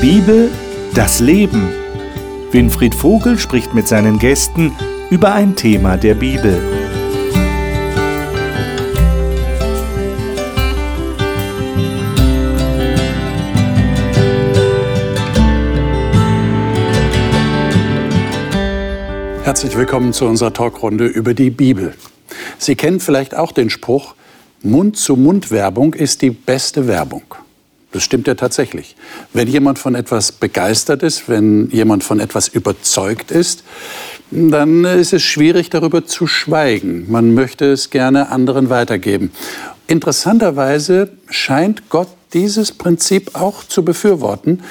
Bibel, das Leben. Winfried Vogel spricht mit seinen Gästen über ein Thema der Bibel. Herzlich willkommen zu unserer Talkrunde über die Bibel. Sie kennen vielleicht auch den Spruch, Mund-zu-Mund-Werbung ist die beste Werbung. Das stimmt ja tatsächlich. Wenn jemand von etwas begeistert ist, wenn jemand von etwas überzeugt ist, dann ist es schwierig, darüber zu schweigen. Man möchte es gerne anderen weitergeben. Interessanterweise scheint Gott dieses Prinzip auch zu befürworten,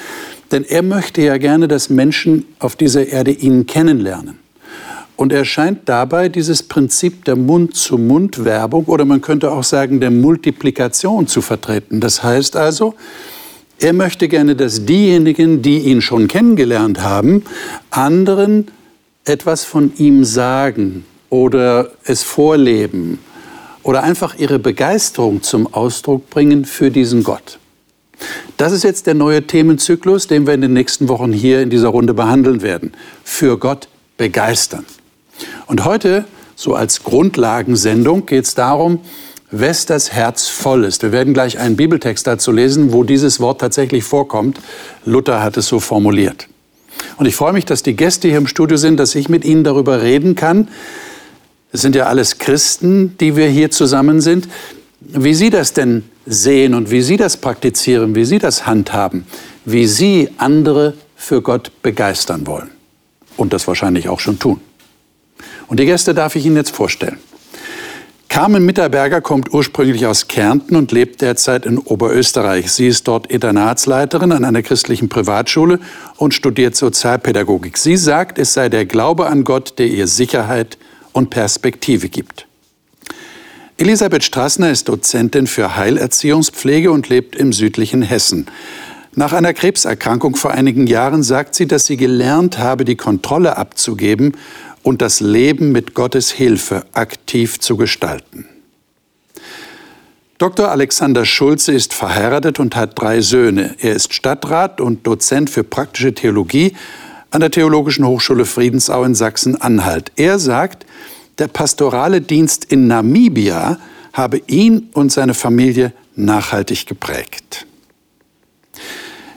denn er möchte ja gerne, dass Menschen auf dieser Erde ihn kennenlernen. Und er scheint dabei dieses Prinzip der Mund-zu-Mund-Werbung oder man könnte auch sagen der Multiplikation zu vertreten. Das heißt also, er möchte gerne, dass diejenigen, die ihn schon kennengelernt haben, anderen etwas von ihm sagen oder es vorleben oder einfach ihre Begeisterung zum Ausdruck bringen für diesen Gott. Das ist jetzt der neue Themenzyklus, den wir in den nächsten Wochen hier in dieser Runde behandeln werden. Für Gott begeistern. Und heute, so als Grundlagensendung, geht es darum, wes das Herz voll ist. Wir werden gleich einen Bibeltext dazu lesen, wo dieses Wort tatsächlich vorkommt. Luther hat es so formuliert. Und ich freue mich, dass die Gäste hier im Studio sind, dass ich mit Ihnen darüber reden kann. Es sind ja alles Christen, die wir hier zusammen sind. Wie Sie das denn sehen und wie Sie das praktizieren, wie Sie das handhaben, wie Sie andere für Gott begeistern wollen. Und das wahrscheinlich auch schon tun. Und die Gäste darf ich Ihnen jetzt vorstellen. Carmen Mitterberger kommt ursprünglich aus Kärnten und lebt derzeit in Oberösterreich. Sie ist dort Internatsleiterin an einer christlichen Privatschule und studiert Sozialpädagogik. Sie sagt, es sei der Glaube an Gott, der ihr Sicherheit und Perspektive gibt. Elisabeth Strassner ist Dozentin für Heilerziehungspflege und lebt im südlichen Hessen. Nach einer Krebserkrankung vor einigen Jahren sagt sie, dass sie gelernt habe, die Kontrolle abzugeben und das Leben mit Gottes Hilfe aktiv zu gestalten. Dr. Alexander Schulze ist verheiratet und hat drei Söhne. Er ist Stadtrat und Dozent für praktische Theologie an der Theologischen Hochschule Friedensau in Sachsen-Anhalt. Er sagt, der pastorale Dienst in Namibia habe ihn und seine Familie nachhaltig geprägt.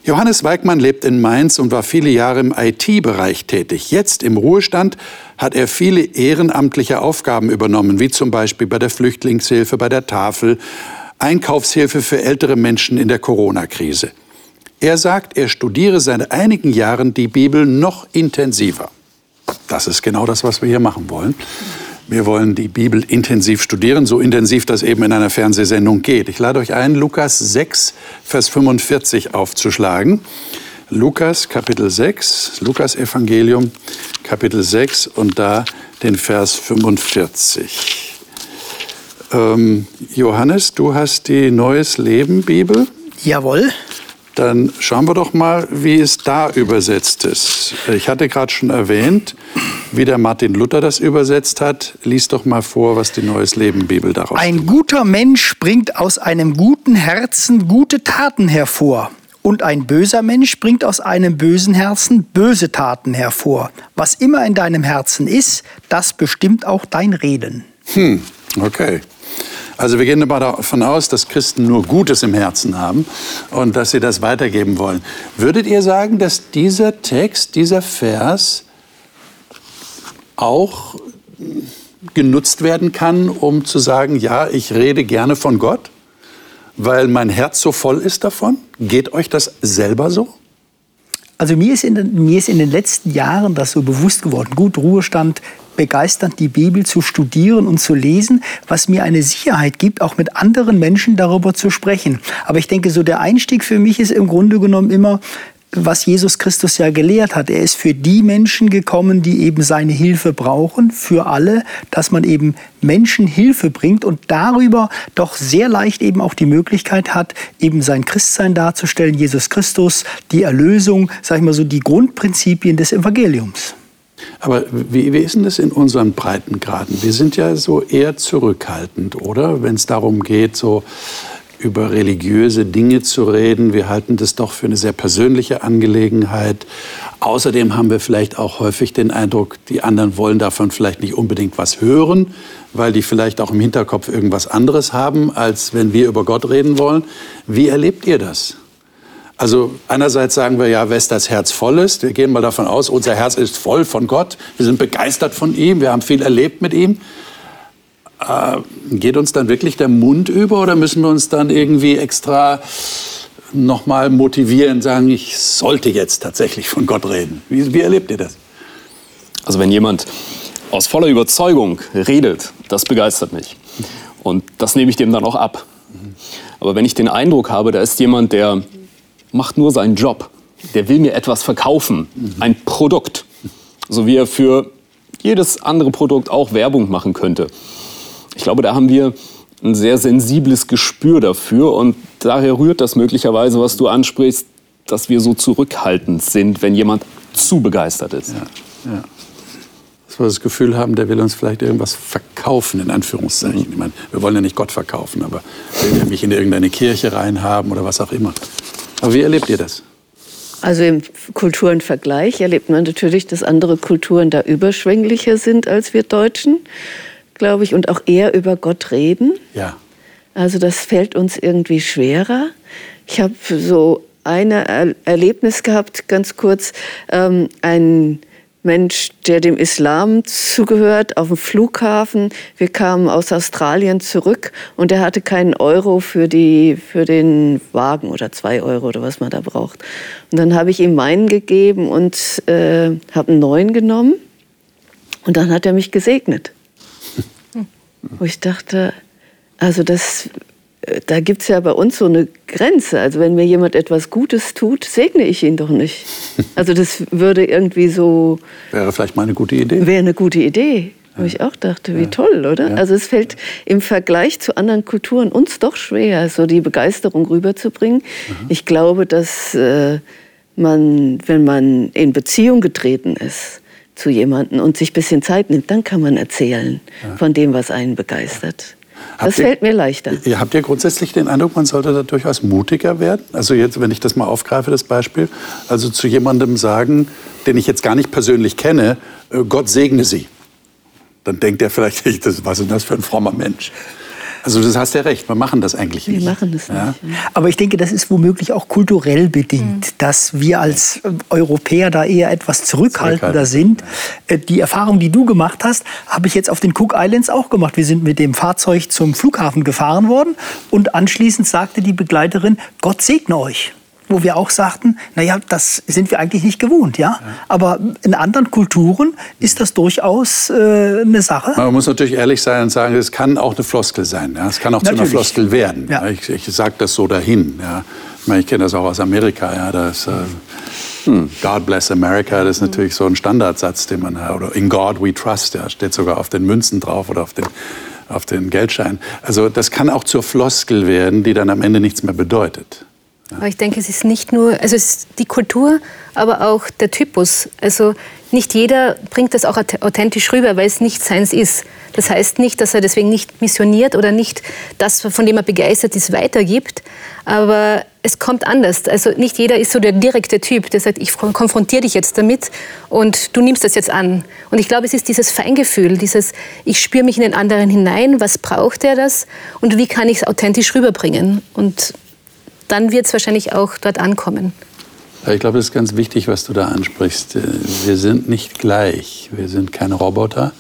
Johannes Weigmann lebt in Mainz und war viele Jahre im IT-Bereich tätig. Jetzt im Ruhestand hat er viele ehrenamtliche Aufgaben übernommen, wie zum Beispiel bei der Flüchtlingshilfe, bei der Tafel, Einkaufshilfe für ältere Menschen in der Corona-Krise. Er sagt, er studiere seit einigen Jahren die Bibel noch intensiver. Das ist genau das, was wir hier machen wollen. Wir wollen die Bibel intensiv studieren, so intensiv das eben in einer Fernsehsendung geht. Ich lade euch ein, Lukas 6, Vers 45 aufzuschlagen. Lukas Kapitel 6, Lukas Evangelium Kapitel 6 und da den Vers 45. Ähm, Johannes, du hast die Neues Leben Bibel? Jawohl. Dann schauen wir doch mal, wie es da übersetzt ist. Ich hatte gerade schon erwähnt, wie der Martin Luther das übersetzt hat. Lies doch mal vor, was die Neues Leben Bibel daraus Ein guter Mensch bringt aus einem guten Herzen gute Taten hervor. Und ein böser Mensch bringt aus einem bösen Herzen böse Taten hervor. Was immer in deinem Herzen ist, das bestimmt auch dein Reden. Hm, okay. Also wir gehen davon aus, dass Christen nur Gutes im Herzen haben und dass sie das weitergeben wollen. Würdet ihr sagen, dass dieser Text, dieser Vers auch genutzt werden kann, um zu sagen, ja, ich rede gerne von Gott, weil mein Herz so voll ist davon? Geht euch das selber so? Also mir ist, in den, mir ist in den letzten Jahren das so bewusst geworden. Gut, Ruhestand, begeisternd die Bibel zu studieren und zu lesen, was mir eine Sicherheit gibt, auch mit anderen Menschen darüber zu sprechen. Aber ich denke, so der Einstieg für mich ist im Grunde genommen immer, was Jesus Christus ja gelehrt hat. Er ist für die Menschen gekommen, die eben seine Hilfe brauchen, für alle, dass man eben Menschen Hilfe bringt und darüber doch sehr leicht eben auch die Möglichkeit hat, eben sein Christsein darzustellen, Jesus Christus, die Erlösung, sag ich mal so, die Grundprinzipien des Evangeliums. Aber wie, wie ist denn das in unseren Breitengraden? Wir sind ja so eher zurückhaltend, oder? Wenn es darum geht, so über religiöse Dinge zu reden. Wir halten das doch für eine sehr persönliche Angelegenheit. Außerdem haben wir vielleicht auch häufig den Eindruck, die anderen wollen davon vielleicht nicht unbedingt was hören, weil die vielleicht auch im Hinterkopf irgendwas anderes haben, als wenn wir über Gott reden wollen. Wie erlebt ihr das? Also einerseits sagen wir ja, wes das Herz voll ist. Wir gehen mal davon aus, unser Herz ist voll von Gott. Wir sind begeistert von ihm. Wir haben viel erlebt mit ihm. Äh, geht uns dann wirklich der Mund über oder müssen wir uns dann irgendwie extra nochmal motivieren, sagen, ich sollte jetzt tatsächlich von Gott reden? Wie, wie erlebt ihr das? Also wenn jemand aus voller Überzeugung redet, das begeistert mich. Und das nehme ich dem dann auch ab. Aber wenn ich den Eindruck habe, da ist jemand, der macht nur seinen Job, der will mir etwas verkaufen, ein Produkt, so wie er für jedes andere Produkt auch Werbung machen könnte, ich glaube, da haben wir ein sehr sensibles Gespür dafür und daher rührt das möglicherweise, was du ansprichst, dass wir so zurückhaltend sind, wenn jemand zu begeistert ist. Ja, ja. Dass wir das Gefühl haben, der will uns vielleicht irgendwas verkaufen, in Anführungszeichen. Mhm. Ich meine, wir wollen ja nicht Gott verkaufen, aber will mich in irgendeine Kirche reinhaben oder was auch immer. Aber wie erlebt ihr das? Also im Kulturenvergleich erlebt man natürlich, dass andere Kulturen da überschwänglicher sind als wir Deutschen glaube ich, und auch eher über Gott reden. Ja. Also das fällt uns irgendwie schwerer. Ich habe so ein er Erlebnis gehabt, ganz kurz. Ähm, ein Mensch, der dem Islam zugehört, auf dem Flughafen. Wir kamen aus Australien zurück und er hatte keinen Euro für, die, für den Wagen oder zwei Euro oder was man da braucht. Und dann habe ich ihm meinen gegeben und äh, habe einen neuen genommen. Und dann hat er mich gesegnet. Wo ich dachte, also das, da gibt es ja bei uns so eine Grenze. Also wenn mir jemand etwas Gutes tut, segne ich ihn doch nicht. Also das würde irgendwie so... Wäre vielleicht mal eine gute Idee. Wäre eine gute Idee. Wo ich auch dachte, wie ja. toll, oder? Ja. Also es fällt im Vergleich zu anderen Kulturen uns doch schwer, so die Begeisterung rüberzubringen. Mhm. Ich glaube, dass äh, man, wenn man in Beziehung getreten ist, zu jemandem und sich ein bisschen Zeit nimmt, dann kann man erzählen von dem, was einen begeistert. Das ihr, fällt mir leichter. Ihr habt ja grundsätzlich den Eindruck, man sollte da durchaus mutiger werden? Also jetzt, wenn ich das mal aufgreife, das Beispiel, also zu jemandem sagen, den ich jetzt gar nicht persönlich kenne, äh, Gott segne Sie. Dann denkt er vielleicht, was ist das für ein frommer Mensch? Also das hast ja recht, wir machen das eigentlich nicht. Wir machen das ja. nicht. Aber ich denke, das ist womöglich auch kulturell bedingt, mhm. dass wir als äh, Europäer da eher etwas zurückhaltender sind. Äh, die Erfahrung, die du gemacht hast, habe ich jetzt auf den Cook Islands auch gemacht. Wir sind mit dem Fahrzeug zum Flughafen gefahren worden und anschließend sagte die Begleiterin, Gott segne euch wo wir auch sagten, naja, das sind wir eigentlich nicht gewohnt, ja. Aber in anderen Kulturen ist das durchaus äh, eine Sache. Man muss natürlich ehrlich sein und sagen, es kann auch eine Floskel sein. Ja? Es kann auch natürlich. zu einer Floskel werden. Ja. Ich, ich sage das so dahin. Ja? Ich, meine, ich kenne das auch aus Amerika. Ja? Das, äh, hm, God bless America, das ist natürlich so ein Standardsatz, den man hat. Oder in God we trust, ja, steht sogar auf den Münzen drauf oder auf den, auf den Geldschein. Also das kann auch zur Floskel werden, die dann am Ende nichts mehr bedeutet. Aber ich denke, es ist nicht nur, also es ist die Kultur, aber auch der Typus. Also nicht jeder bringt das auch authentisch rüber, weil es nicht seins ist. Das heißt nicht, dass er deswegen nicht missioniert oder nicht das, von dem er begeistert ist, weitergibt. Aber es kommt anders. Also nicht jeder ist so der direkte Typ, der sagt, ich konfrontiere dich jetzt damit und du nimmst das jetzt an. Und ich glaube, es ist dieses Feingefühl, dieses, ich spüre mich in den anderen hinein, was braucht er das und wie kann ich es authentisch rüberbringen. Und dann wird es wahrscheinlich auch dort ankommen. Ich glaube, es ist ganz wichtig, was du da ansprichst. Wir sind nicht gleich. Wir sind keine Roboter.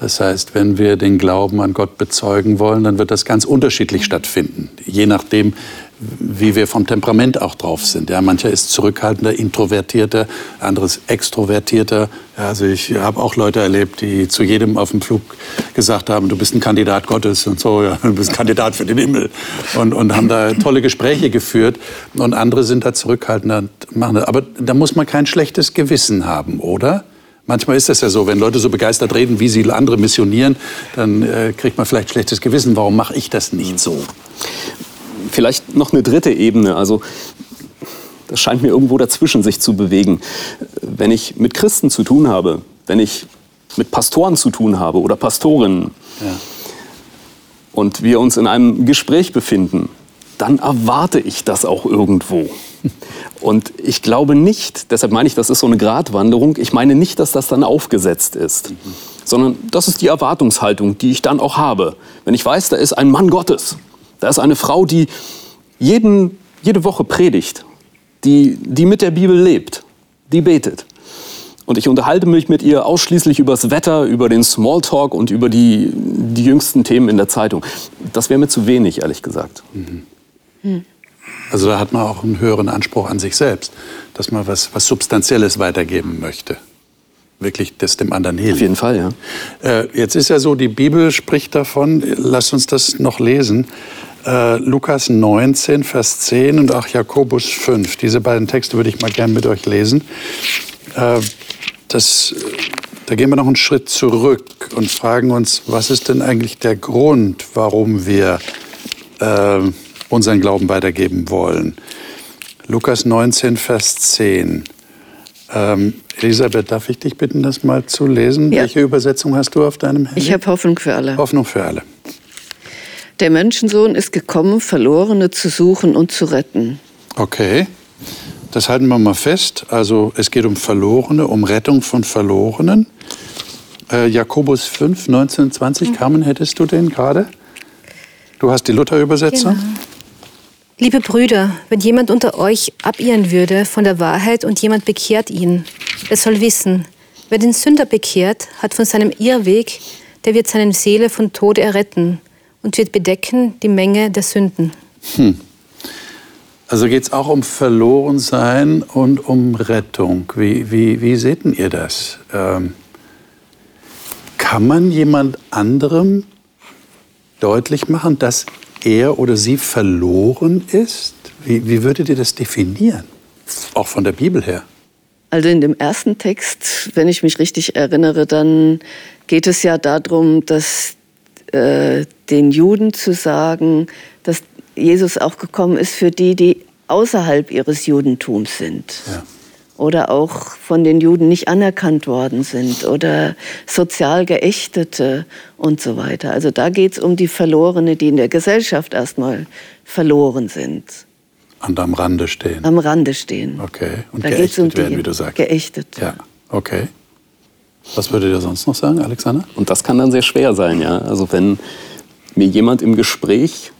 Das heißt, wenn wir den Glauben an Gott bezeugen wollen, dann wird das ganz unterschiedlich stattfinden. Je nachdem, wie wir vom Temperament auch drauf sind. Ja, mancher ist zurückhaltender, introvertierter, anderes extrovertierter. Ja, also ich habe auch Leute erlebt, die zu jedem auf dem Flug gesagt haben, du bist ein Kandidat Gottes und so, ja, du bist ein Kandidat für den Himmel und, und haben da tolle Gespräche geführt. Und andere sind da zurückhaltender machen. Aber da muss man kein schlechtes Gewissen haben, oder? Manchmal ist das ja so, wenn Leute so begeistert reden, wie sie andere missionieren, dann äh, kriegt man vielleicht schlechtes Gewissen. Warum mache ich das nicht so? Vielleicht noch eine dritte Ebene. Also das scheint mir irgendwo dazwischen sich zu bewegen. Wenn ich mit Christen zu tun habe, wenn ich mit Pastoren zu tun habe oder Pastorinnen ja. und wir uns in einem Gespräch befinden dann erwarte ich das auch irgendwo. Und ich glaube nicht, deshalb meine ich, das ist so eine Gratwanderung, ich meine nicht, dass das dann aufgesetzt ist, sondern das ist die Erwartungshaltung, die ich dann auch habe. Wenn ich weiß, da ist ein Mann Gottes, da ist eine Frau, die jeden, jede Woche predigt, die, die mit der Bibel lebt, die betet. Und ich unterhalte mich mit ihr ausschließlich über das Wetter, über den Smalltalk und über die, die jüngsten Themen in der Zeitung. Das wäre mir zu wenig, ehrlich gesagt. Mhm. Hm. Also da hat man auch einen höheren Anspruch an sich selbst, dass man was, was Substanzielles weitergeben möchte. Wirklich das dem anderen hilft. Auf jeden Fall, ja. Äh, jetzt ist ja so, die Bibel spricht davon, lasst uns das noch lesen. Äh, Lukas 19, Vers 10 und auch Jakobus 5. Diese beiden Texte würde ich mal gerne mit euch lesen. Äh, das, da gehen wir noch einen Schritt zurück und fragen uns, was ist denn eigentlich der Grund, warum wir äh, unseren Glauben weitergeben wollen. Lukas 19, Vers 10. Ähm, Elisabeth, darf ich dich bitten, das mal zu lesen? Ja. Welche Übersetzung hast du auf deinem Handy? Ich habe Hoffnung für alle. Hoffnung für alle. Der Menschensohn ist gekommen, Verlorene zu suchen und zu retten. Okay, das halten wir mal fest. Also es geht um Verlorene, um Rettung von Verlorenen. Äh, Jakobus 5, 19, 20, mhm. Carmen, hättest du den gerade? Du hast die Luther-Übersetzung? Genau. Liebe Brüder, wenn jemand unter euch abirren würde von der Wahrheit und jemand bekehrt ihn, er soll wissen, wer den Sünder bekehrt, hat von seinem Irrweg, der wird seine Seele von Tode erretten und wird bedecken die Menge der Sünden. Hm. Also geht es auch um Verlorensein und um Rettung. Wie, wie, wie seht ihr das? Ähm, kann man jemand anderem deutlich machen, dass er oder sie verloren ist? Wie, wie würdet ihr das definieren? Auch von der Bibel her. Also in dem ersten Text, wenn ich mich richtig erinnere, dann geht es ja darum, dass äh, den Juden zu sagen, dass Jesus auch gekommen ist für die, die außerhalb ihres Judentums sind. Ja oder auch von den Juden nicht anerkannt worden sind oder sozial geächtete und so weiter. Also da geht es um die Verlorene, die in der Gesellschaft erstmal verloren sind. Und am Rande stehen. Am Rande stehen. Okay. Und da geächtet um werden, wie du sagst. Geächtet. Ja, okay. Was würdet ihr sonst noch sagen, Alexander? Und das kann dann sehr schwer sein, ja. Also wenn mir jemand im Gespräch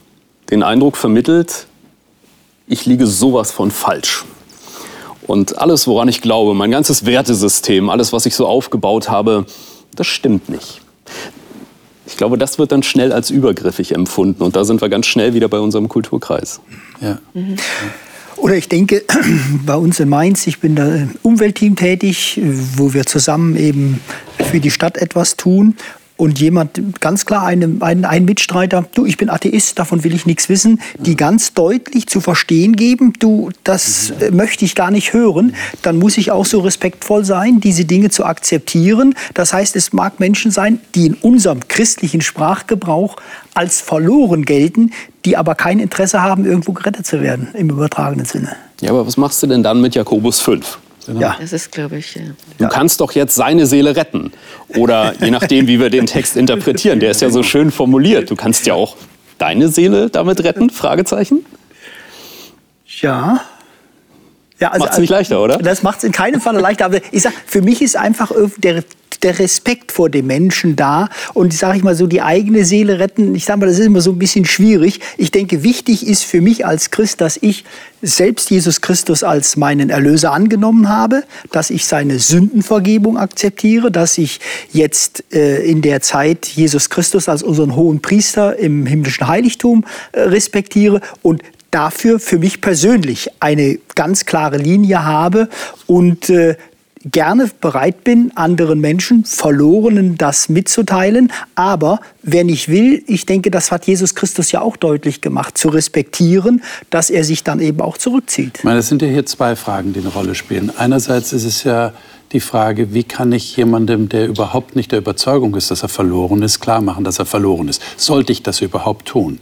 den Eindruck vermittelt, ich liege sowas von falsch und alles, woran ich glaube, mein ganzes Wertesystem, alles, was ich so aufgebaut habe, das stimmt nicht. Ich glaube, das wird dann schnell als übergriffig empfunden. Und da sind wir ganz schnell wieder bei unserem Kulturkreis. Ja. Mhm. Oder ich denke, bei uns in Mainz, ich bin da im Umweltteam tätig, wo wir zusammen eben für die Stadt etwas tun und jemand, ganz klar ein, ein, ein Mitstreiter, du, ich bin Atheist, davon will ich nichts wissen, die ganz deutlich zu verstehen geben, du, das äh, möchte ich gar nicht hören, dann muss ich auch so respektvoll sein, diese Dinge zu akzeptieren. Das heißt, es mag Menschen sein, die in unserem christlichen Sprachgebrauch als verloren gelten, die aber kein Interesse haben, irgendwo gerettet zu werden, im übertragenen Sinne. Ja, aber was machst du denn dann mit Jakobus 5? Genau. Ja. Das ist, glaube ich. Ja. Du kannst doch jetzt seine Seele retten. Oder je nachdem, wie wir den Text interpretieren. Der ist ja so schön formuliert. Du kannst ja auch deine Seele damit retten? Fragezeichen. Ja. Ja, also, macht es nicht leichter, oder? Das macht es in keinem Fall leichter. Aber ich sag, für mich ist einfach der, der Respekt vor dem Menschen da und sage ich mal so die eigene Seele retten. Ich sage mal, das ist immer so ein bisschen schwierig. Ich denke, wichtig ist für mich als Christ, dass ich selbst Jesus Christus als meinen Erlöser angenommen habe, dass ich seine Sündenvergebung akzeptiere, dass ich jetzt äh, in der Zeit Jesus Christus als unseren hohen Priester im himmlischen Heiligtum äh, respektiere und dafür für mich persönlich eine ganz klare Linie habe und äh, gerne bereit bin, anderen Menschen, Verlorenen das mitzuteilen. Aber wer nicht will, ich denke, das hat Jesus Christus ja auch deutlich gemacht, zu respektieren, dass er sich dann eben auch zurückzieht. Ich meine, es sind ja hier zwei Fragen, die eine Rolle spielen. Einerseits ist es ja die Frage, wie kann ich jemandem, der überhaupt nicht der Überzeugung ist, dass er verloren ist, klar machen, dass er verloren ist. Sollte ich das überhaupt tun?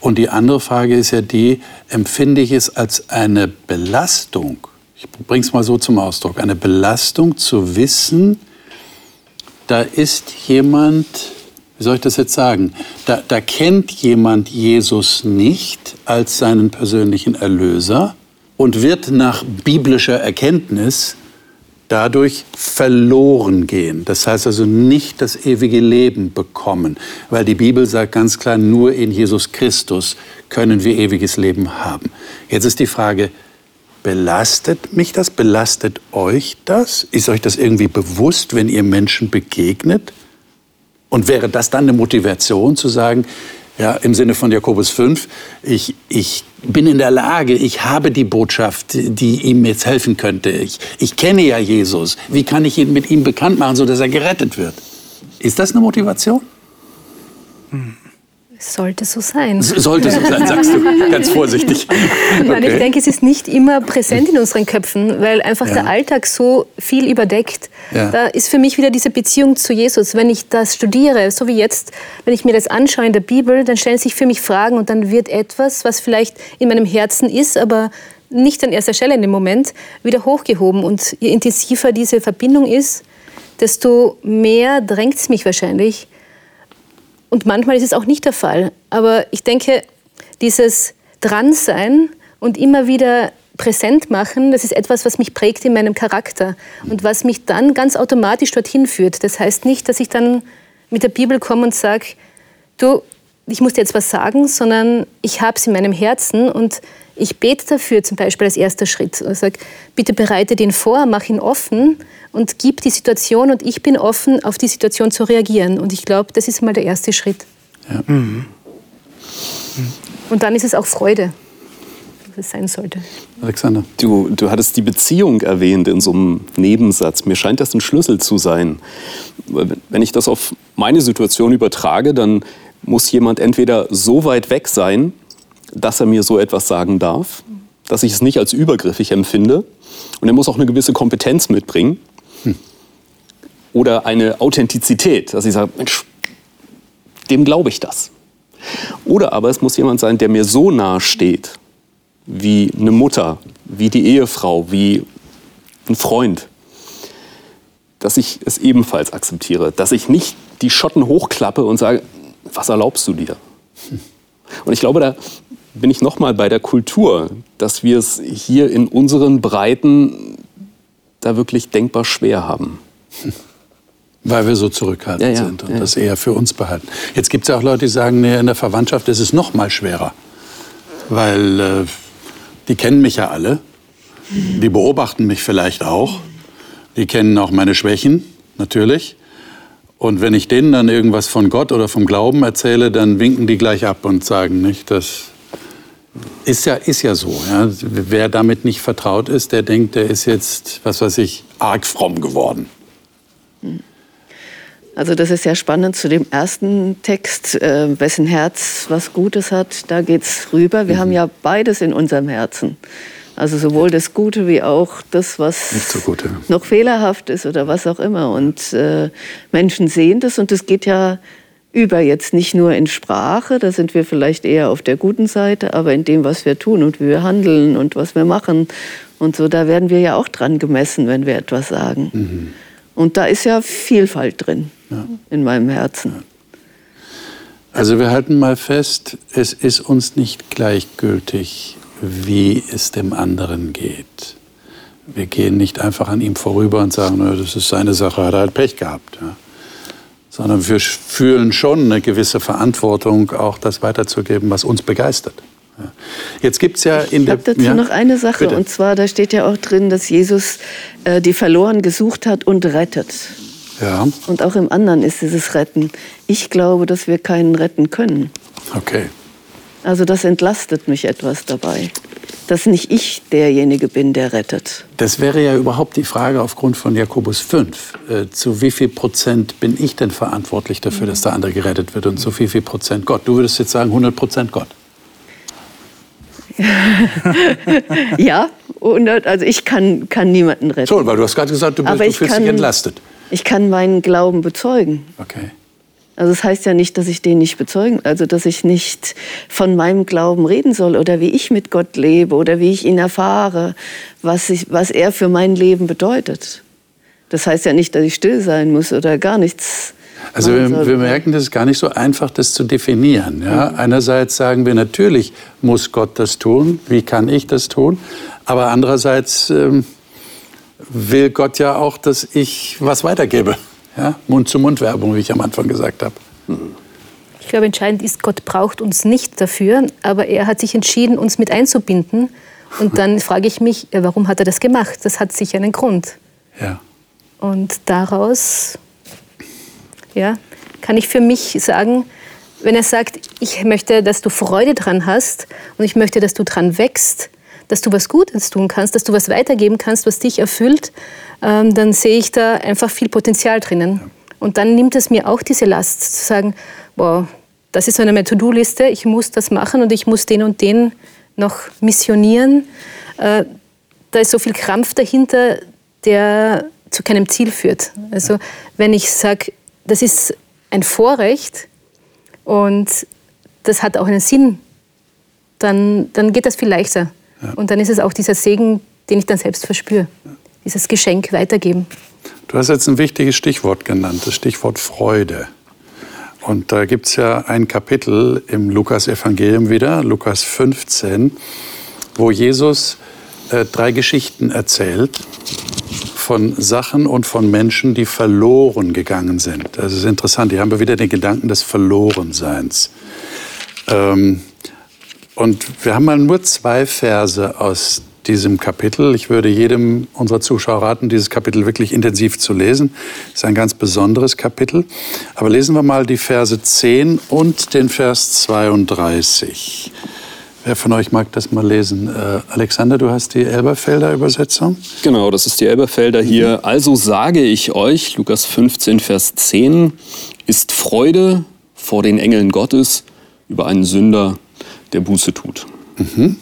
Und die andere Frage ist ja die, empfinde ich es als eine Belastung, ich bringe es mal so zum Ausdruck, eine Belastung zu wissen, da ist jemand, wie soll ich das jetzt sagen? Da, da kennt jemand Jesus nicht als seinen persönlichen Erlöser und wird nach biblischer Erkenntnis dadurch verloren gehen. Das heißt also nicht das ewige Leben bekommen, weil die Bibel sagt ganz klar, nur in Jesus Christus können wir ewiges Leben haben. Jetzt ist die Frage, belastet mich das? Belastet euch das? Ist euch das irgendwie bewusst, wenn ihr Menschen begegnet? Und wäre das dann eine Motivation zu sagen, ja, im Sinne von Jakobus 5, ich, ich bin in der Lage, ich habe die Botschaft, die ihm jetzt helfen könnte. Ich, ich kenne ja Jesus. Wie kann ich ihn mit ihm bekannt machen, sodass er gerettet wird? Ist das eine Motivation? Hm. Sollte so sein. Sollte so sein, sagst du, ganz vorsichtig. Okay. Nein, ich denke, es ist nicht immer präsent in unseren Köpfen, weil einfach ja. der Alltag so viel überdeckt. Ja. Da ist für mich wieder diese Beziehung zu Jesus. Wenn ich das studiere, so wie jetzt, wenn ich mir das anschaue in der Bibel, dann stellen sich für mich Fragen und dann wird etwas, was vielleicht in meinem Herzen ist, aber nicht an erster Stelle in dem Moment, wieder hochgehoben. Und je intensiver diese Verbindung ist, desto mehr drängt es mich wahrscheinlich, und manchmal ist es auch nicht der Fall. Aber ich denke, dieses Dransein und immer wieder präsent machen, das ist etwas, was mich prägt in meinem Charakter und was mich dann ganz automatisch dorthin führt. Das heißt nicht, dass ich dann mit der Bibel komme und sage, du, ich muss dir jetzt was sagen, sondern ich habe es in meinem Herzen und ich bete dafür zum Beispiel als erster Schritt. Ich sage, bitte bereite den vor, mach ihn offen und gib die Situation und ich bin offen, auf die Situation zu reagieren. Und ich glaube, das ist mal der erste Schritt. Ja. Mhm. Und dann ist es auch Freude, was es sein sollte. Alexander. Du, du hattest die Beziehung erwähnt in so einem Nebensatz. Mir scheint das ein Schlüssel zu sein. Wenn ich das auf meine Situation übertrage, dann muss jemand entweder so weit weg sein, dass er mir so etwas sagen darf, dass ich es nicht als übergriffig empfinde. Und er muss auch eine gewisse Kompetenz mitbringen. Hm. Oder eine Authentizität, dass ich sage, Mensch, dem glaube ich das. Oder aber es muss jemand sein, der mir so nahe steht, wie eine Mutter, wie die Ehefrau, wie ein Freund, dass ich es ebenfalls akzeptiere, dass ich nicht die Schotten hochklappe und sage, was erlaubst du dir? Und ich glaube, da bin ich nochmal bei der Kultur, dass wir es hier in unseren Breiten da wirklich denkbar schwer haben. Weil wir so zurückhaltend ja, ja, sind und ja. das eher für uns behalten. Jetzt gibt es ja auch Leute, die sagen, nee, in der Verwandtschaft ist es noch mal schwerer. Weil äh, die kennen mich ja alle. Die beobachten mich vielleicht auch. Die kennen auch meine Schwächen, natürlich. Und wenn ich denen dann irgendwas von Gott oder vom Glauben erzähle, dann winken die gleich ab und sagen nicht, das ist ja, ist ja so. Ja. Wer damit nicht vertraut ist, der denkt, der ist jetzt, was weiß ich, arg fromm geworden. Also das ist ja spannend zu dem ersten Text, äh, wessen Herz was Gutes hat, da geht es rüber. Wir mhm. haben ja beides in unserem Herzen. Also sowohl das Gute wie auch das, was so gut, ja. noch fehlerhaft ist oder was auch immer. Und äh, Menschen sehen das und es geht ja über jetzt nicht nur in Sprache, da sind wir vielleicht eher auf der guten Seite, aber in dem, was wir tun und wie wir handeln und was wir machen und so, da werden wir ja auch dran gemessen, wenn wir etwas sagen. Mhm. Und da ist ja Vielfalt drin ja. in meinem Herzen. Also wir halten mal fest, es ist uns nicht gleichgültig, wie es dem anderen geht. Wir gehen nicht einfach an ihm vorüber und sagen, das ist seine Sache, hat er halt Pech gehabt. Ja sondern wir fühlen schon eine gewisse Verantwortung, auch das weiterzugeben, was uns begeistert. Jetzt gibt's ja in ich habe dazu ja, noch eine Sache, bitte. und zwar, da steht ja auch drin, dass Jesus äh, die Verloren gesucht hat und rettet. Ja. Und auch im anderen ist dieses Retten. Ich glaube, dass wir keinen retten können. Okay. Also das entlastet mich etwas dabei dass nicht ich derjenige bin, der rettet. Das wäre ja überhaupt die Frage aufgrund von Jakobus 5. Äh, zu wie viel Prozent bin ich denn verantwortlich dafür, dass der andere gerettet wird und zu wie viel Prozent Gott? Du würdest jetzt sagen 100 Prozent Gott. ja, 100, also ich kann, kann niemanden retten. Schon, weil du hast gerade gesagt, du, bist, du fühlst kann, dich entlastet. Ich kann meinen Glauben bezeugen. Okay. Also das heißt ja nicht, dass ich den nicht bezeugen, also dass ich nicht von meinem Glauben reden soll oder wie ich mit Gott lebe oder wie ich ihn erfahre, was, ich, was er für mein Leben bedeutet. Das heißt ja nicht, dass ich still sein muss oder gar nichts Also wir, wir, merken, das ist gar nicht so einfach, das zu definieren. Ja? Mhm. Einerseits sagen wir natürlich, muss Gott das tun, wie kann ich das tun? Aber andererseits ähm, will Gott ja auch, dass ich was weitergebe. Ja? Mund-zu-Mund-Werbung, wie ich am Anfang gesagt habe. Ich glaube, entscheidend ist, Gott braucht uns nicht dafür, aber er hat sich entschieden, uns mit einzubinden. Und dann frage ich mich, warum hat er das gemacht? Das hat sicher einen Grund. Ja. Und daraus ja, kann ich für mich sagen, wenn er sagt, ich möchte, dass du Freude dran hast und ich möchte, dass du dran wächst, dass du was Gutes tun kannst, dass du was weitergeben kannst, was dich erfüllt, ähm, dann sehe ich da einfach viel Potenzial drinnen. Und dann nimmt es mir auch diese Last zu sagen, boah, das ist so eine To-Do-Liste, ich muss das machen und ich muss den und den noch missionieren. Äh, da ist so viel Krampf dahinter, der zu keinem Ziel führt. Also wenn ich sage, das ist ein Vorrecht und das hat auch einen Sinn, dann, dann geht das viel leichter. Ja. Und dann ist es auch dieser Segen, den ich dann selbst verspüre. Dieses Geschenk weitergeben. Du hast jetzt ein wichtiges Stichwort genannt, das Stichwort Freude. Und da gibt es ja ein Kapitel im Lukas-Evangelium wieder, Lukas 15, wo Jesus äh, drei Geschichten erzählt von Sachen und von Menschen, die verloren gegangen sind. Das ist interessant. Hier haben wir wieder den Gedanken des Verlorenseins. Ähm, und wir haben mal nur zwei Verse aus diesem Kapitel. Ich würde jedem unserer Zuschauer raten, dieses Kapitel wirklich intensiv zu lesen. Es ist ein ganz besonderes Kapitel. Aber lesen wir mal die Verse 10 und den Vers 32. Wer von euch mag das mal lesen? Äh, Alexander, du hast die Elberfelder Übersetzung? Genau, das ist die Elberfelder hier. Mhm. Also sage ich euch, Lukas 15, Vers 10, ist Freude vor den Engeln Gottes über einen Sünder, der Buße tut. Mhm.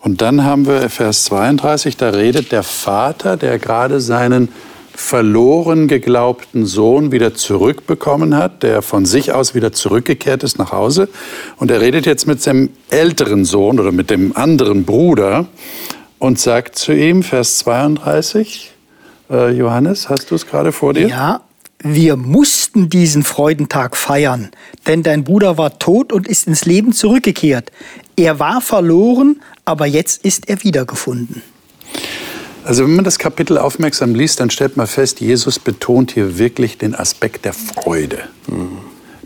Und dann haben wir Vers 32, da redet der Vater, der gerade seinen verloren geglaubten Sohn wieder zurückbekommen hat, der von sich aus wieder zurückgekehrt ist nach Hause. Und er redet jetzt mit seinem älteren Sohn oder mit dem anderen Bruder und sagt zu ihm, Vers 32, äh, Johannes, hast du es gerade vor dir? Ja, wir mussten diesen Freudentag feiern, denn dein Bruder war tot und ist ins Leben zurückgekehrt. Er war verloren, aber jetzt ist er wiedergefunden. Also wenn man das Kapitel aufmerksam liest, dann stellt man fest, Jesus betont hier wirklich den Aspekt der Freude. Mhm.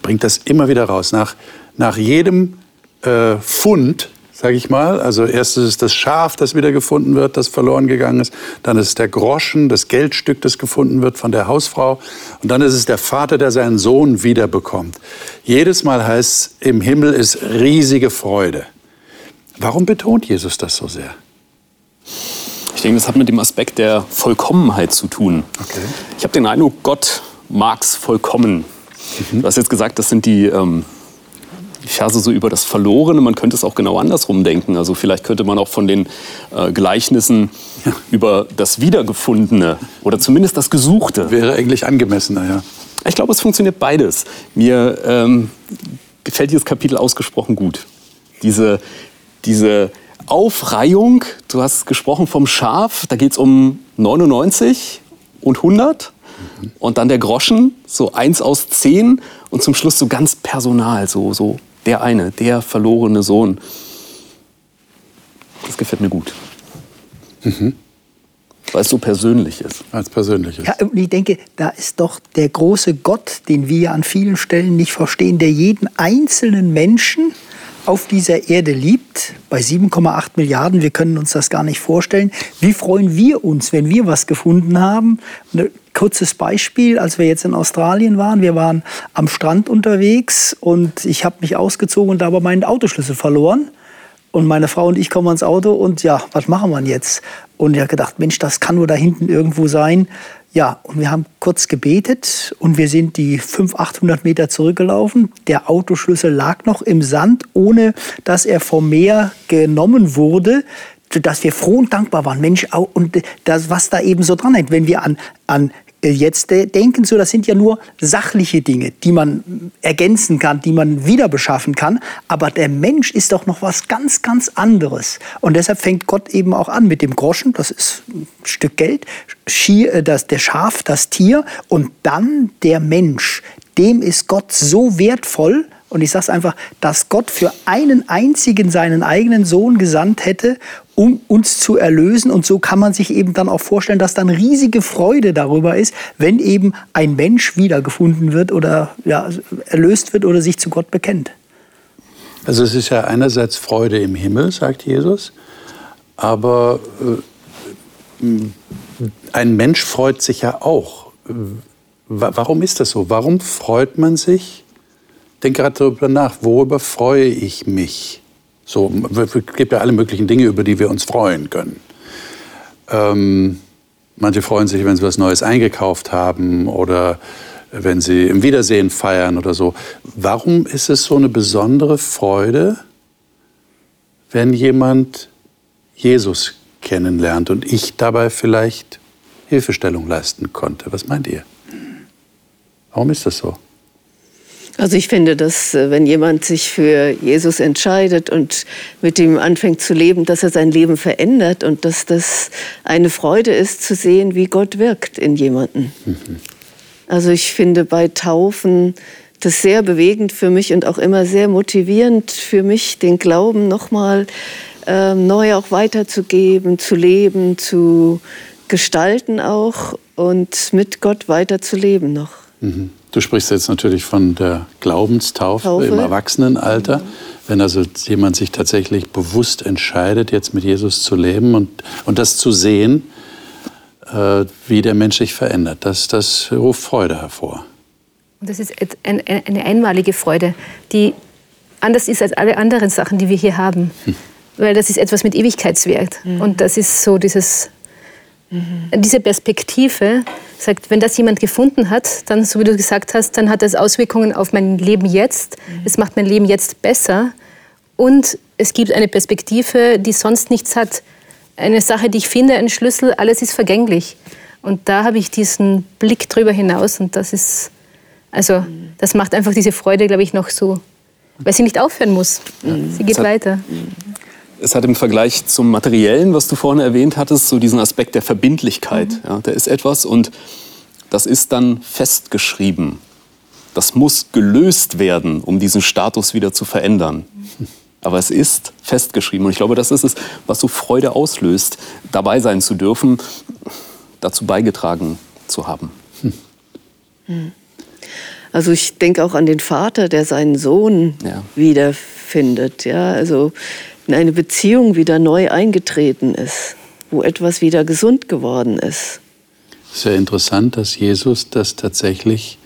Bringt das immer wieder raus. Nach, nach jedem äh, Fund, sage ich mal, also erst ist es das Schaf, das wieder gefunden wird, das verloren gegangen ist. Dann ist es der Groschen, das Geldstück, das gefunden wird von der Hausfrau. Und dann ist es der Vater, der seinen Sohn wiederbekommt. Jedes Mal heißt es, im Himmel ist riesige Freude. Warum betont Jesus das so sehr? Ich denke, das hat mit dem Aspekt der Vollkommenheit zu tun. Okay. Ich habe den Eindruck, Gott mag es vollkommen. Mhm. Du hast jetzt gesagt, das sind die, ähm, Verse so über das Verlorene. Man könnte es auch genau andersrum denken. Also vielleicht könnte man auch von den äh, Gleichnissen ja. über das Wiedergefundene oder zumindest das Gesuchte. Wäre eigentlich angemessener, ja. Ich glaube, es funktioniert beides. Mir ähm, gefällt dieses Kapitel ausgesprochen gut. Diese, diese Aufreihung, du hast gesprochen vom Schaf, da geht es um 99 und 100 mhm. und dann der Groschen, so eins aus zehn und zum Schluss so ganz personal, so, so der eine, der verlorene Sohn. Das gefällt mir gut. Mhm. Weil es so persönlich ist. Als persönlich ist. Ja, und ich denke, da ist doch der große Gott, den wir an vielen Stellen nicht verstehen, der jeden einzelnen Menschen auf dieser Erde liebt, bei 7,8 Milliarden, wir können uns das gar nicht vorstellen. Wie freuen wir uns, wenn wir was gefunden haben? Kurzes Beispiel, als wir jetzt in Australien waren, wir waren am Strand unterwegs und ich habe mich ausgezogen und habe meinen Autoschlüssel verloren. Und meine Frau und ich kommen ans Auto und ja, was machen wir jetzt? Und ich habe gedacht, Mensch, das kann nur da hinten irgendwo sein. Ja, und wir haben kurz gebetet und wir sind die 500, 800 Meter zurückgelaufen. Der Autoschlüssel lag noch im Sand, ohne dass er vom Meer genommen wurde dass wir froh und dankbar waren. Mensch, und das, was da eben so dran hängt, wenn wir an, an äh, jetzt denken, so das sind ja nur sachliche Dinge, die man ergänzen kann, die man wieder beschaffen kann. Aber der Mensch ist doch noch was ganz, ganz anderes. Und deshalb fängt Gott eben auch an mit dem Groschen, das ist ein Stück Geld, äh, das, der Schaf, das Tier und dann der Mensch. Dem ist Gott so wertvoll, und ich sage es einfach, dass Gott für einen einzigen seinen eigenen Sohn gesandt hätte, um uns zu erlösen. Und so kann man sich eben dann auch vorstellen, dass dann riesige Freude darüber ist, wenn eben ein Mensch wiedergefunden wird oder ja, erlöst wird oder sich zu Gott bekennt. Also es ist ja einerseits Freude im Himmel, sagt Jesus, aber äh, ein Mensch freut sich ja auch. Warum ist das so? Warum freut man sich denke gerade darüber nach, worüber freue ich mich? So, es gibt ja alle möglichen Dinge, über die wir uns freuen können. Ähm, manche freuen sich, wenn sie was Neues eingekauft haben oder wenn sie im Wiedersehen feiern oder so. Warum ist es so eine besondere Freude, wenn jemand Jesus kennenlernt und ich dabei vielleicht Hilfestellung leisten konnte? Was meint ihr? Warum ist das so? Also ich finde, dass äh, wenn jemand sich für Jesus entscheidet und mit ihm anfängt zu leben, dass er sein Leben verändert und dass das eine Freude ist zu sehen, wie Gott wirkt in jemanden. Mhm. Also ich finde bei Taufen das sehr bewegend für mich und auch immer sehr motivierend für mich, den Glauben nochmal äh, neu auch weiterzugeben, zu leben, zu gestalten auch und mit Gott weiterzuleben noch. Mhm. Du sprichst jetzt natürlich von der Glaubenstaufe Taufe. im Erwachsenenalter. Mhm. Wenn also jemand sich tatsächlich bewusst entscheidet, jetzt mit Jesus zu leben und, und das zu sehen, äh, wie der Mensch sich verändert, das, das ruft Freude hervor. Und das ist ein, eine einmalige Freude, die anders ist als alle anderen Sachen, die wir hier haben. Hm. Weil das ist etwas mit Ewigkeitswert. Mhm. Und das ist so dieses Mhm. Diese Perspektive sagt, wenn das jemand gefunden hat, dann, so wie du gesagt hast, dann hat das Auswirkungen auf mein Leben jetzt. Mhm. Es macht mein Leben jetzt besser. Und es gibt eine Perspektive, die sonst nichts hat. Eine Sache, die ich finde, ein Schlüssel, alles ist vergänglich. Und da habe ich diesen Blick drüber hinaus und das ist, also das macht einfach diese Freude, glaube ich, noch so, weil sie nicht aufhören muss. Sie geht weiter. Es hat im Vergleich zum Materiellen, was du vorhin erwähnt hattest, so diesen Aspekt der Verbindlichkeit. Mhm. Ja, da ist etwas und das ist dann festgeschrieben. Das muss gelöst werden, um diesen Status wieder zu verändern. Aber es ist festgeschrieben. Und ich glaube, das ist es, was so Freude auslöst, dabei sein zu dürfen, dazu beigetragen zu haben. Hm. Also ich denke auch an den Vater, der seinen Sohn ja. wiederfindet. Ja, also in eine Beziehung wieder neu eingetreten ist, wo etwas wieder gesund geworden ist. Sehr interessant, dass Jesus das tatsächlich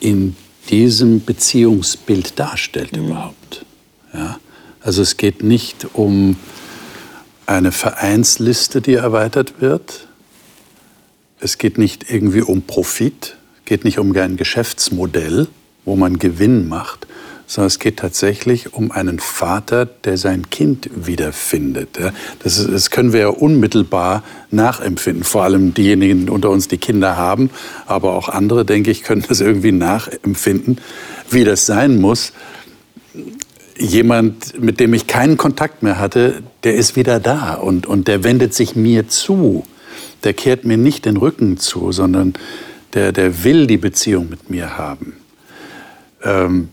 in diesem Beziehungsbild darstellt mhm. überhaupt. Ja? Also es geht nicht um eine Vereinsliste, die erweitert wird. Es geht nicht irgendwie um Profit, es geht nicht um ein Geschäftsmodell, wo man Gewinn macht, sondern es geht tatsächlich um einen Vater, der sein Kind wiederfindet. Das, das können wir ja unmittelbar nachempfinden, vor allem diejenigen unter uns, die Kinder haben, aber auch andere, denke ich, können das irgendwie nachempfinden, wie das sein muss. Jemand, mit dem ich keinen Kontakt mehr hatte, der ist wieder da und, und der wendet sich mir zu. Der kehrt mir nicht den Rücken zu, sondern der, der will die Beziehung mit mir haben. Ähm,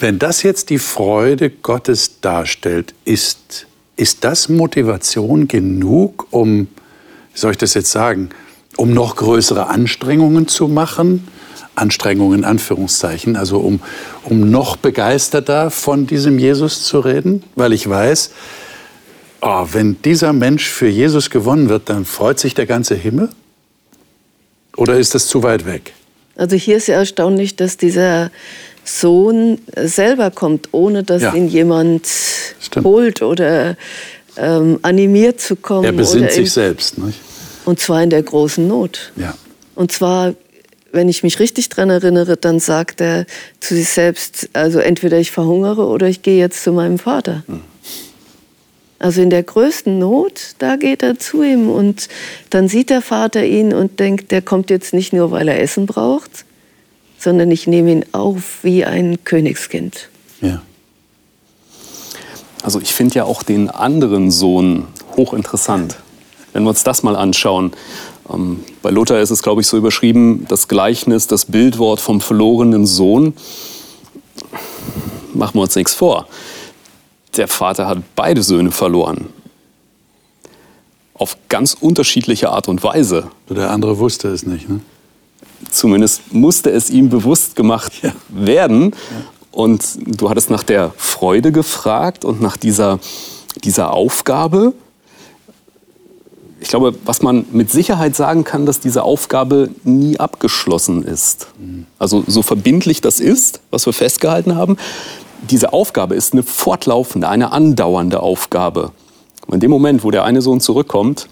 wenn das jetzt die Freude Gottes darstellt, ist, ist das Motivation genug, um, wie soll ich das jetzt sagen, um noch größere Anstrengungen zu machen? Anstrengungen in Anführungszeichen, also um, um noch begeisterter von diesem Jesus zu reden, weil ich weiß, oh, wenn dieser Mensch für Jesus gewonnen wird, dann freut sich der ganze Himmel? Oder ist das zu weit weg? Also hier ist ja erstaunlich, dass dieser Sohn selber kommt, ohne dass ja. ihn jemand Stimmt. holt oder ähm, animiert zu kommen. Er besinnt sich selbst. Nicht? Und zwar in der großen Not. Ja. Und zwar, wenn ich mich richtig daran erinnere, dann sagt er zu sich selbst, also entweder ich verhungere oder ich gehe jetzt zu meinem Vater. Hm. Also in der größten Not, da geht er zu ihm und dann sieht der Vater ihn und denkt, der kommt jetzt nicht nur, weil er Essen braucht, sondern ich nehme ihn auf wie ein Königskind. Ja. Also ich finde ja auch den anderen Sohn hochinteressant. Wenn wir uns das mal anschauen. Ähm, bei Luther ist es, glaube ich, so überschrieben, das Gleichnis, das Bildwort vom verlorenen Sohn. Machen wir uns nichts vor der Vater hat beide Söhne verloren. Auf ganz unterschiedliche Art und Weise. Der andere wusste es nicht. Ne? Zumindest musste es ihm bewusst gemacht ja. werden. Ja. Und du hattest nach der Freude gefragt und nach dieser, dieser Aufgabe. Ich glaube, was man mit Sicherheit sagen kann, dass diese Aufgabe nie abgeschlossen ist. Mhm. Also so verbindlich das ist, was wir festgehalten haben, diese Aufgabe ist eine fortlaufende, eine andauernde Aufgabe. In dem Moment, wo der eine Sohn zurückkommt,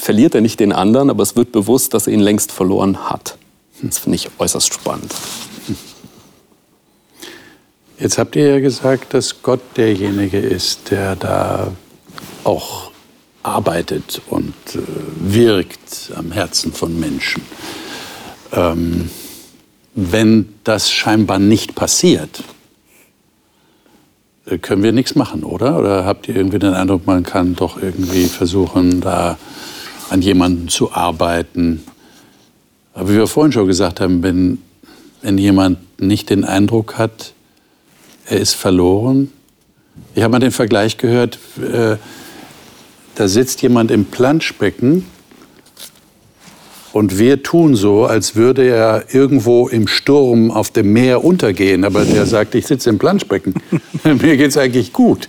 verliert er nicht den anderen, aber es wird bewusst, dass er ihn längst verloren hat. Das finde ich äußerst spannend. Jetzt habt ihr ja gesagt, dass Gott derjenige ist, der da auch arbeitet und äh, wirkt am Herzen von Menschen. Ähm, wenn das scheinbar nicht passiert, äh, können wir nichts machen, oder? Oder habt ihr irgendwie den Eindruck, man kann doch irgendwie versuchen, da an jemanden zu arbeiten? Aber wie wir vorhin schon gesagt haben, wenn, wenn jemand nicht den Eindruck hat, er ist verloren. Ich habe mal den Vergleich gehört, äh, da sitzt jemand im Planschbecken und wir tun so, als würde er irgendwo im Sturm auf dem Meer untergehen. Aber der sagt, ich sitze im Planschbecken. Mir geht es eigentlich gut.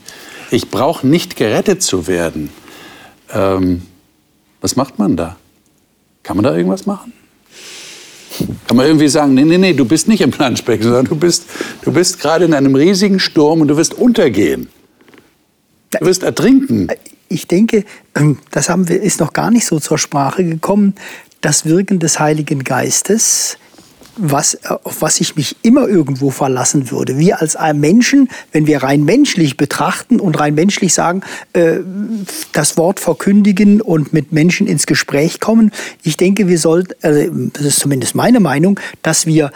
Ich brauche nicht gerettet zu werden. Ähm, was macht man da? Kann man da irgendwas machen? Kann man irgendwie sagen, nee, nee, nee, du bist nicht im Planschbecken, sondern du bist, du bist gerade in einem riesigen Sturm und du wirst untergehen. Du wirst ertrinken. Ich denke, ähm, das haben wir, ist noch gar nicht so zur Sprache gekommen das Wirken des Heiligen Geistes, was, auf was ich mich immer irgendwo verlassen würde. Wir als Menschen, wenn wir rein menschlich betrachten und rein menschlich sagen, äh, das Wort verkündigen und mit Menschen ins Gespräch kommen, ich denke, wir sollten, äh, das ist zumindest meine Meinung, dass wir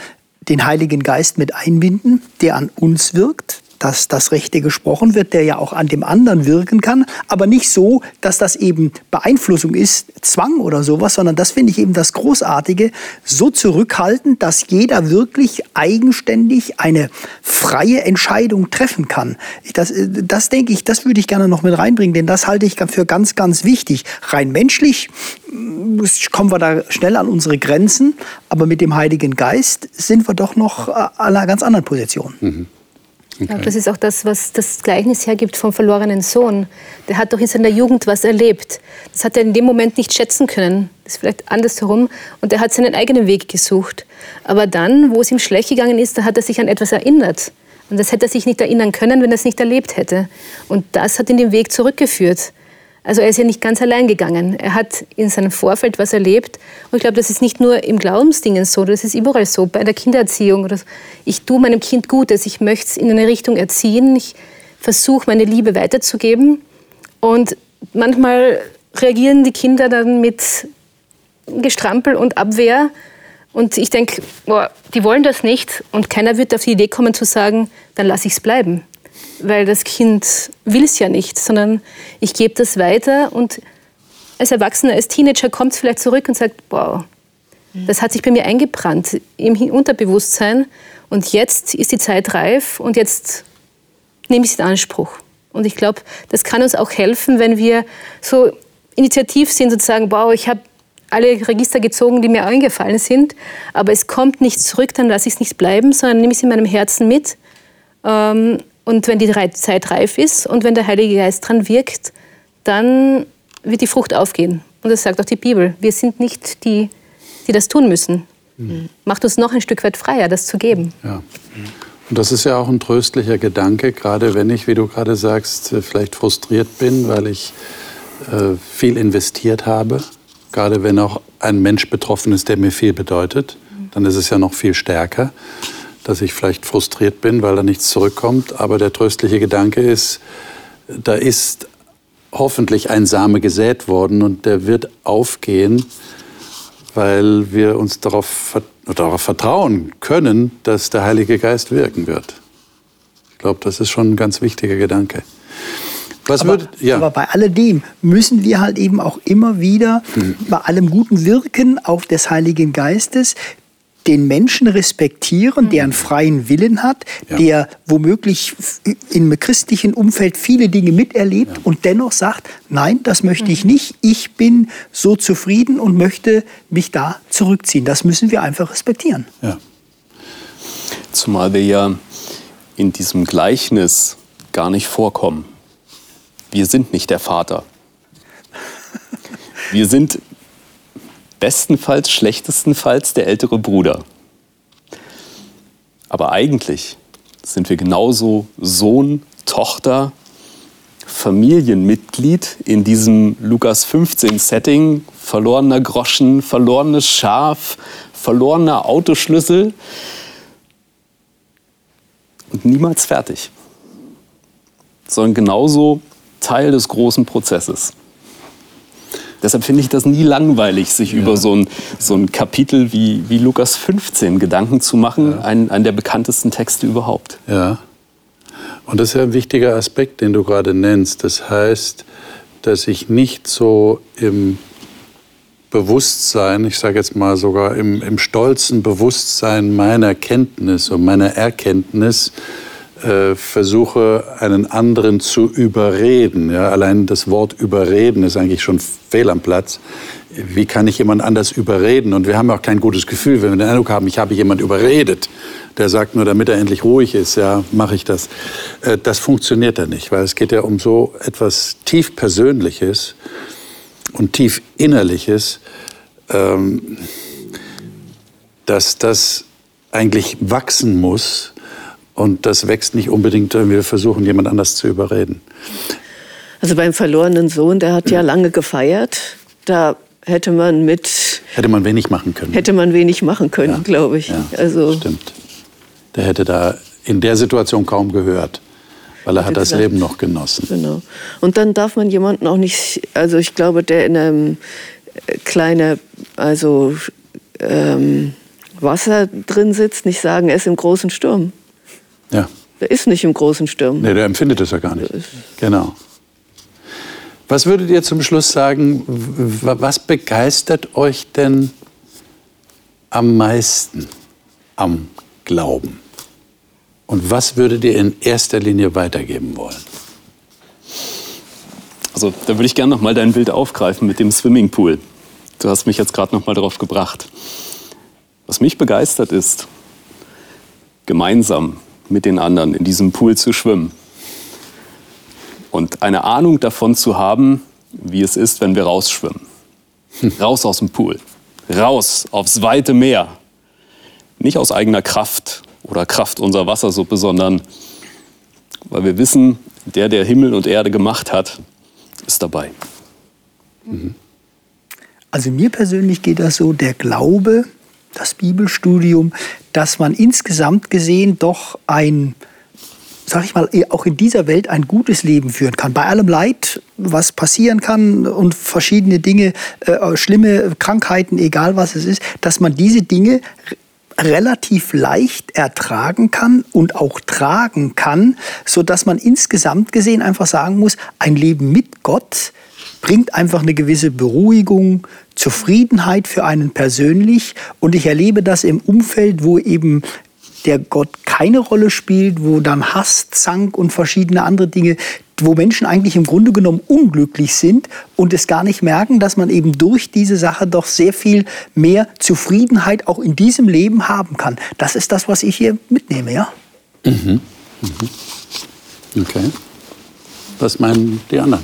den Heiligen Geist mit einbinden, der an uns wirkt, dass das Rechte gesprochen wird, der ja auch an dem anderen wirken kann, aber nicht so, dass das eben Beeinflussung ist, Zwang oder sowas, sondern das finde ich eben das Großartige, so zurückhaltend, dass jeder wirklich eigenständig eine freie Entscheidung treffen kann. Das, das denke ich, das würde ich gerne noch mit reinbringen, denn das halte ich für ganz, ganz wichtig. Rein menschlich mm, kommen wir da schnell an unsere Grenzen, aber mit dem Heiligen Geist sind wir doch noch an einer ganz anderen Position. Mhm. Okay. Ja, das ist auch das, was das Gleichnis hergibt vom verlorenen Sohn. Der hat doch in seiner Jugend was erlebt. Das hat er in dem Moment nicht schätzen können. Das ist vielleicht andersherum. Und er hat seinen eigenen Weg gesucht. Aber dann, wo es ihm schlecht gegangen ist, da hat er sich an etwas erinnert. Und das hätte er sich nicht erinnern können, wenn er es nicht erlebt hätte. Und das hat ihn den Weg zurückgeführt. Also er ist ja nicht ganz allein gegangen. Er hat in seinem Vorfeld was erlebt. Und ich glaube, das ist nicht nur im Glaubensdingen so, das ist überall so, bei der Kindererziehung. Oder Ich tue meinem Kind Gutes, ich möchte es in eine Richtung erziehen, ich versuche meine Liebe weiterzugeben. Und manchmal reagieren die Kinder dann mit Gestrampel und Abwehr. Und ich denke, die wollen das nicht. Und keiner wird auf die Idee kommen zu sagen, dann lasse ich es bleiben weil das Kind will es ja nicht, sondern ich gebe das weiter und als Erwachsener, als Teenager kommt es vielleicht zurück und sagt, wow, das hat sich bei mir eingebrannt im Unterbewusstsein und jetzt ist die Zeit reif und jetzt nehme ich es in Anspruch. Und ich glaube, das kann uns auch helfen, wenn wir so initiativ sind und sagen, wow, ich habe alle Register gezogen, die mir eingefallen sind, aber es kommt nicht zurück, dann lasse ich es nicht bleiben, sondern nehme es in meinem Herzen mit ähm, und wenn die Zeit reif ist und wenn der Heilige Geist dran wirkt, dann wird die Frucht aufgehen. Und das sagt auch die Bibel. Wir sind nicht die, die das tun müssen. Mhm. Macht uns noch ein Stück weit freier, das zu geben. Ja. Und das ist ja auch ein tröstlicher Gedanke, gerade wenn ich, wie du gerade sagst, äh, vielleicht frustriert bin, weil ich äh, viel investiert habe. Gerade wenn auch ein Mensch betroffen ist, der mir viel bedeutet, dann ist es ja noch viel stärker dass ich vielleicht frustriert bin, weil da nichts zurückkommt. Aber der tröstliche Gedanke ist, da ist hoffentlich ein Same gesät worden und der wird aufgehen, weil wir uns darauf, darauf vertrauen können, dass der Heilige Geist wirken wird. Ich glaube, das ist schon ein ganz wichtiger Gedanke. Was aber, würd, ja. aber bei alledem müssen wir halt eben auch immer wieder hm. bei allem guten Wirken auch des Heiligen Geistes den Menschen respektieren, der einen freien Willen hat, ja. der womöglich im christlichen Umfeld viele Dinge miterlebt ja. und dennoch sagt, nein, das möchte ich mhm. nicht, ich bin so zufrieden und möchte mich da zurückziehen. Das müssen wir einfach respektieren. Ja. Zumal wir ja in diesem Gleichnis gar nicht vorkommen. Wir sind nicht der Vater. Wir sind bestenfalls, schlechtestenfalls der ältere Bruder. Aber eigentlich sind wir genauso Sohn, Tochter, Familienmitglied in diesem Lukas 15 Setting, verlorener Groschen, verlorenes Schaf, verlorener Autoschlüssel und niemals fertig, sondern genauso Teil des großen Prozesses. Deshalb finde ich das nie langweilig, sich ja. über so ein, so ein Kapitel wie, wie Lukas 15 Gedanken zu machen, ja. einen, einen der bekanntesten Texte überhaupt. Ja. Und das ist ja ein wichtiger Aspekt, den du gerade nennst. Das heißt, dass ich nicht so im Bewusstsein, ich sage jetzt mal sogar im, im stolzen Bewusstsein meiner Kenntnis und meiner Erkenntnis, äh, versuche, einen anderen zu überreden. Ja, allein das Wort überreden ist eigentlich schon fehl am Platz. Wie kann ich jemand anders überreden? Und wir haben auch kein gutes Gefühl, wenn wir den Eindruck haben, ich habe jemand überredet. Der sagt nur, damit er endlich ruhig ist, ja, mache ich das. Äh, das funktioniert ja nicht, weil es geht ja um so etwas tief Persönliches und tief Innerliches, ähm, dass das eigentlich wachsen muss und das wächst nicht unbedingt, wenn wir versuchen, jemand anders zu überreden. Also beim verlorenen Sohn, der hat ja lange gefeiert. Da hätte man mit. Hätte man wenig machen können. Hätte man wenig machen können, ja. glaube ich. Ja, also stimmt. Der hätte da in der Situation kaum gehört, weil er hat das gesagt, Leben noch genossen. Genau. Und dann darf man jemanden auch nicht, also ich glaube, der in einem äh, kleinen, also ähm, Wasser drin sitzt, nicht sagen, er ist im großen Sturm. Ja. Der ist nicht im großen Sturm. Nee, der empfindet es ja gar nicht. Genau. Was würdet ihr zum Schluss sagen, was begeistert euch denn am meisten am Glauben? Und was würdet ihr in erster Linie weitergeben wollen? Also, da würde ich gerne noch mal dein Bild aufgreifen mit dem Swimmingpool. Du hast mich jetzt gerade noch mal darauf gebracht. Was mich begeistert ist, gemeinsam mit den anderen in diesem Pool zu schwimmen. Und eine Ahnung davon zu haben, wie es ist, wenn wir rausschwimmen. Hm. Raus aus dem Pool. Raus aufs weite Meer. Nicht aus eigener Kraft oder Kraft unserer Wassersuppe, sondern weil wir wissen, der, der Himmel und Erde gemacht hat, ist dabei. Mhm. Also mir persönlich geht das so, der Glaube das Bibelstudium, dass man insgesamt gesehen doch ein, sag ich mal, auch in dieser Welt ein gutes Leben führen kann. Bei allem Leid, was passieren kann und verschiedene Dinge, äh, schlimme Krankheiten, egal was es ist, dass man diese Dinge relativ leicht ertragen kann und auch tragen kann, so dass man insgesamt gesehen einfach sagen muss, ein Leben mit Gott bringt einfach eine gewisse Beruhigung, Zufriedenheit für einen persönlich. Und ich erlebe das im Umfeld, wo eben der Gott keine Rolle spielt, wo dann Hass, Zank und verschiedene andere Dinge, wo Menschen eigentlich im Grunde genommen unglücklich sind und es gar nicht merken, dass man eben durch diese Sache doch sehr viel mehr Zufriedenheit auch in diesem Leben haben kann. Das ist das, was ich hier mitnehme, ja? Mhm. Mhm. Okay. Was meinen die anderen?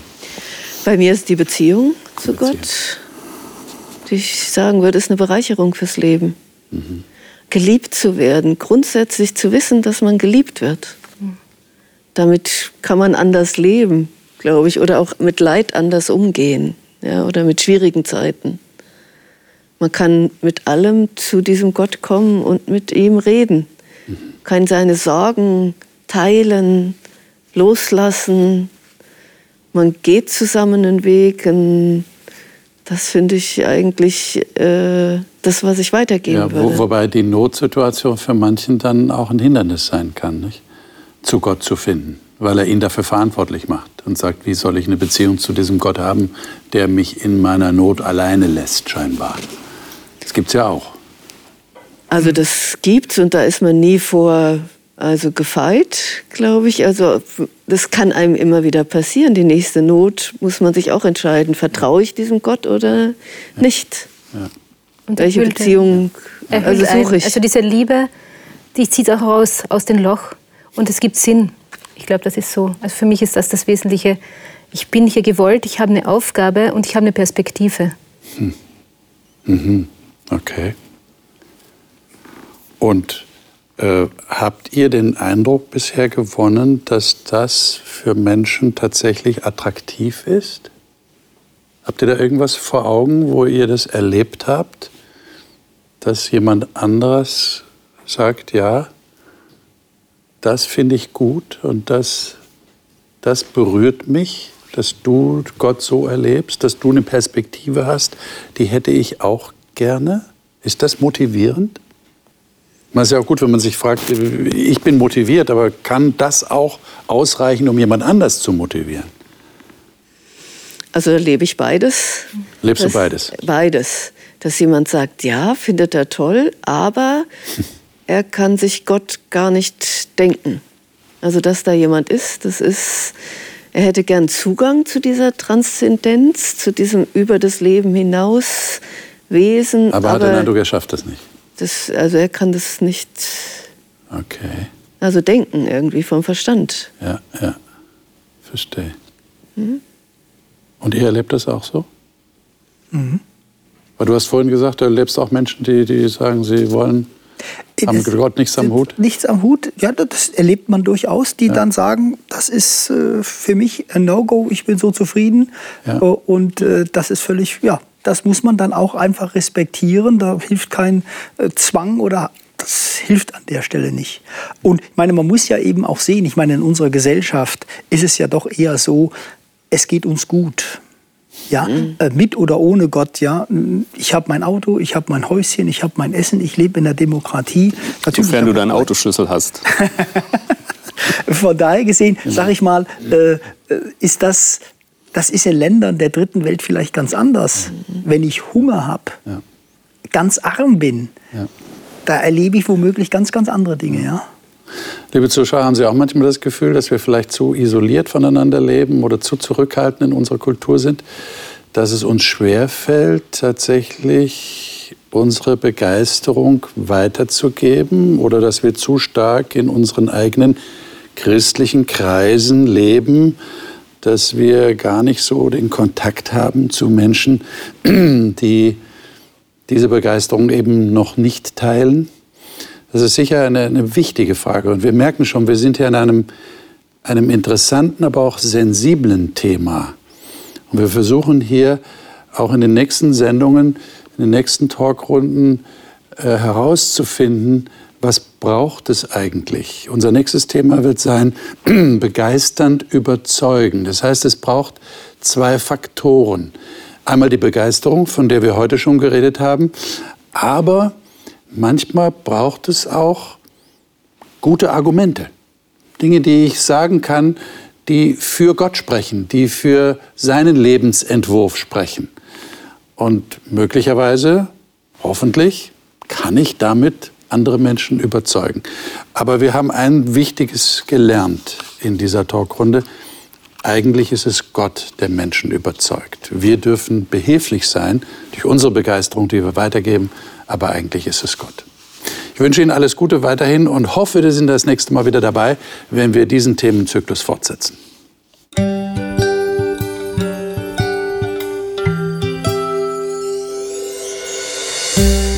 Bei mir ist die Beziehung zu Beziehung. Gott, die ich sagen würde, ist eine Bereicherung fürs Leben. Mhm. Geliebt zu werden, grundsätzlich zu wissen, dass man geliebt wird. Damit kann man anders leben, glaube ich, oder auch mit Leid anders umgehen ja, oder mit schwierigen Zeiten. Man kann mit allem zu diesem Gott kommen und mit ihm reden, mhm. kann seine Sorgen teilen, loslassen, man geht zusammen einen Weg. Und das finde ich eigentlich äh, das, was ich weitergeben ja, wo, würde. Wobei die Notsituation für manchen dann auch ein Hindernis sein kann, nicht? zu Gott zu finden, weil er ihn dafür verantwortlich macht und sagt, wie soll ich eine Beziehung zu diesem Gott haben, der mich in meiner Not alleine lässt, scheinbar. Das gibt es ja auch. Also das gibt's und da ist man nie vor also gefeit, glaube ich. Also das kann einem immer wieder passieren. Die nächste Not muss man sich auch entscheiden. Vertraue ich diesem Gott oder nicht? Ja. Und Welche Beziehung also suche ich? Also diese Liebe, die zieht auch raus aus dem Loch und es gibt Sinn. Ich glaube, das ist so. Also für mich ist das das Wesentliche. Ich bin hier gewollt, ich habe eine Aufgabe und ich habe eine Perspektive. Hm. Mhm. Okay. Und äh, habt ihr den Eindruck bisher gewonnen, dass das für Menschen tatsächlich attraktiv ist? Habt ihr da irgendwas vor Augen, wo ihr das erlebt habt, dass jemand anderes sagt, ja, das finde ich gut und das, das berührt mich, dass du Gott so erlebst, dass du eine Perspektive hast, die hätte ich auch gerne? Ist das motivierend? Man ist ja auch gut, wenn man sich fragt, ich bin motiviert, aber kann das auch ausreichen, um jemand anders zu motivieren? Also erlebe ich beides. Lebst du beides? Beides. Dass jemand sagt, ja, findet er toll, aber er kann sich Gott gar nicht denken. Also dass da jemand ist, das ist, er hätte gern Zugang zu dieser Transzendenz, zu diesem über das Leben hinaus Wesen. Aber, aber hat den Eindruck, er schafft das nicht? Das, also er kann das nicht. Okay. Also denken irgendwie vom Verstand. Ja, ja. Verstehe. Mhm. Und ihr erlebt das auch so? Mhm. Weil du hast vorhin gesagt, du erlebst auch Menschen, die, die sagen, sie wollen haben das, Gott nichts am Hut? Nichts am Hut, ja, das erlebt man durchaus, die ja. dann sagen, das ist äh, für mich ein No-Go, ich bin so zufrieden ja. äh, und äh, das ist völlig, ja, das muss man dann auch einfach respektieren. Da hilft kein äh, Zwang oder das hilft an der Stelle nicht. Und ich meine, man muss ja eben auch sehen, ich meine, in unserer Gesellschaft ist es ja doch eher so, es geht uns gut. Ja, mhm. äh, mit oder ohne Gott, ja. Ich habe mein Auto, ich habe mein Häuschen, ich habe mein Essen, ich lebe in der Demokratie. Natürlich Sofern du deinen Autoschlüssel hast. Von daher gesehen, sage ich mal, äh, äh, ist das das ist in Ländern der dritten Welt vielleicht ganz anders. Mhm. Wenn ich Hunger habe, ja. ganz arm bin, ja. da erlebe ich womöglich ganz, ganz andere Dinge. Ja? Liebe Zuschauer, haben Sie auch manchmal das Gefühl, dass wir vielleicht zu isoliert voneinander leben oder zu zurückhaltend in unserer Kultur sind, dass es uns schwerfällt, tatsächlich unsere Begeisterung weiterzugeben oder dass wir zu stark in unseren eigenen christlichen Kreisen leben, dass wir gar nicht so den Kontakt haben zu Menschen, die diese Begeisterung eben noch nicht teilen? Das ist sicher eine, eine wichtige Frage. Und wir merken schon, wir sind hier in einem, einem interessanten, aber auch sensiblen Thema. Und wir versuchen hier auch in den nächsten Sendungen, in den nächsten Talkrunden äh, herauszufinden, was braucht es eigentlich? Unser nächstes Thema wird sein, begeisternd überzeugen. Das heißt, es braucht zwei Faktoren. Einmal die Begeisterung, von der wir heute schon geredet haben, aber manchmal braucht es auch gute Argumente. Dinge, die ich sagen kann, die für Gott sprechen, die für seinen Lebensentwurf sprechen. Und möglicherweise, hoffentlich, kann ich damit andere Menschen überzeugen. Aber wir haben ein Wichtiges gelernt in dieser Talkrunde. Eigentlich ist es Gott, der Menschen überzeugt. Wir dürfen behilflich sein durch unsere Begeisterung, die wir weitergeben, aber eigentlich ist es Gott. Ich wünsche Ihnen alles Gute weiterhin und hoffe, Sie sind das nächste Mal wieder dabei, wenn wir diesen Themenzyklus fortsetzen.